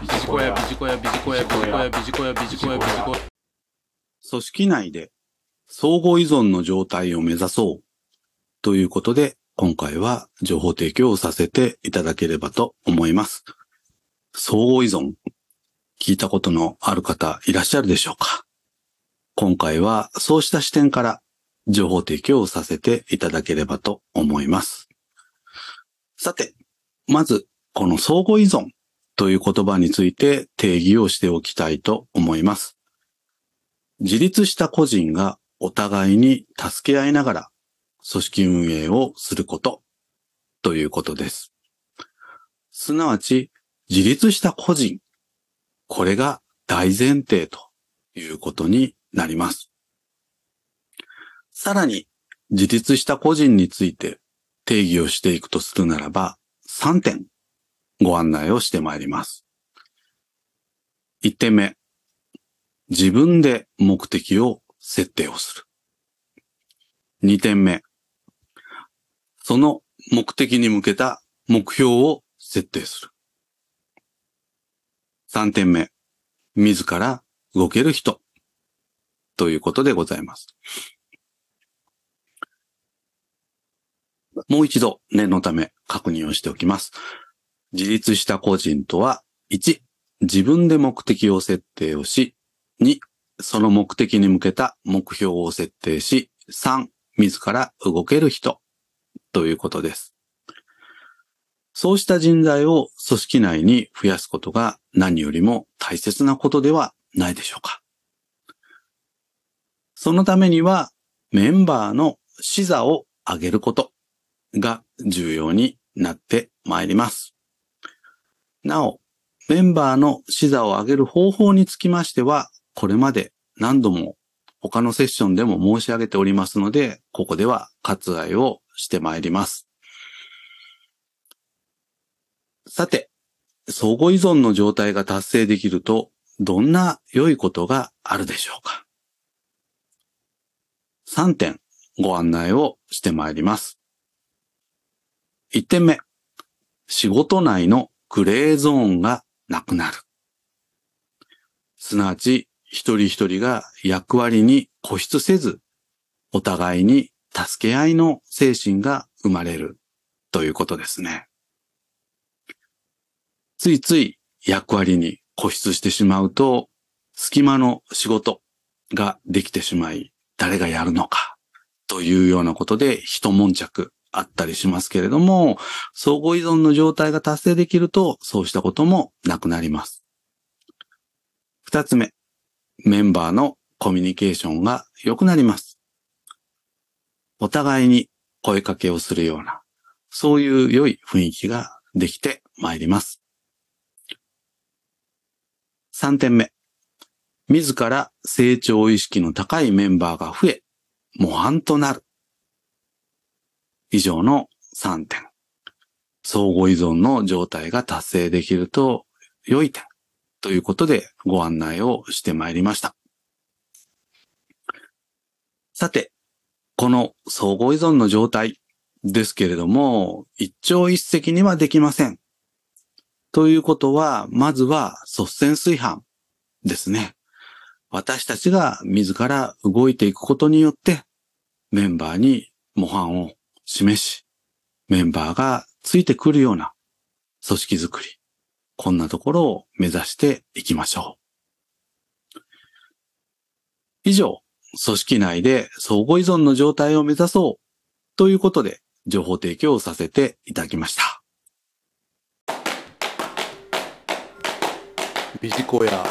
ビジコヤ、ビジコヤ、ビジコヤ、ビジコヤ、ビジコヤ、ビジコヤ、ビジコヤ。組織内で相互依存の状態を目指そうということで、今回は情報提供をさせていただければと思います。相互依存、聞いたことのある方いらっしゃるでしょうか？今回はそうした視点から情報提供をさせていただければと思います。さて、まず、この相互依存という言葉について定義をしておきたいと思います。自立した個人がお互いに助け合いながら組織運営をすることということです。すなわち、自立した個人、これが大前提ということになります。さらに、自立した個人について定義をしていくとするならば、3点ご案内をしてまいります。1点目、自分で目的を設定をする。2点目、その目的に向けた目標を設定する。3点目、自ら動ける人ということでございます。もう一度念のため確認をしておきます。自立した個人とは、1、自分で目的を設定をし、2、その目的に向けた目標を設定し、3、自ら動ける人ということです。そうした人材を組織内に増やすことが何よりも大切なことではないでしょうか。そのためにはメンバーの視座を上げることが重要になってまいります。なお、メンバーの視座を上げる方法につきましては、これまで何度も他のセッションでも申し上げておりますので、ここでは割愛をしてまいります。さて、相互依存の状態が達成できると、どんな良いことがあるでしょうか ?3 点ご案内をしてまいります。1点目、仕事内のグレーゾーンがなくなる。すなわち、一人一人が役割に固執せず、お互いに助け合いの精神が生まれるということですね。ついつい役割に固執してしまうと、隙間の仕事ができてしまい、誰がやるのかというようなことで一悶着あったりしますけれども、相互依存の状態が達成できると、そうしたこともなくなります。二つ目、メンバーのコミュニケーションが良くなります。お互いに声かけをするような、そういう良い雰囲気ができてまいります。三点目、自ら成長意識の高いメンバーが増え、模範となる。以上の3点。相互依存の状態が達成できると良い点ということでご案内をしてまいりました。さて、この相互依存の状態ですけれども、一朝一夕にはできません。ということは、まずは率先炊飯ですね。私たちが自ら動いていくことによって、メンバーに模範を示し、メンバーがついてくるような組織づくり、こんなところを目指していきましょう。以上、組織内で相互依存の状態を目指そうということで情報提供をさせていただきました。ビジコヤ、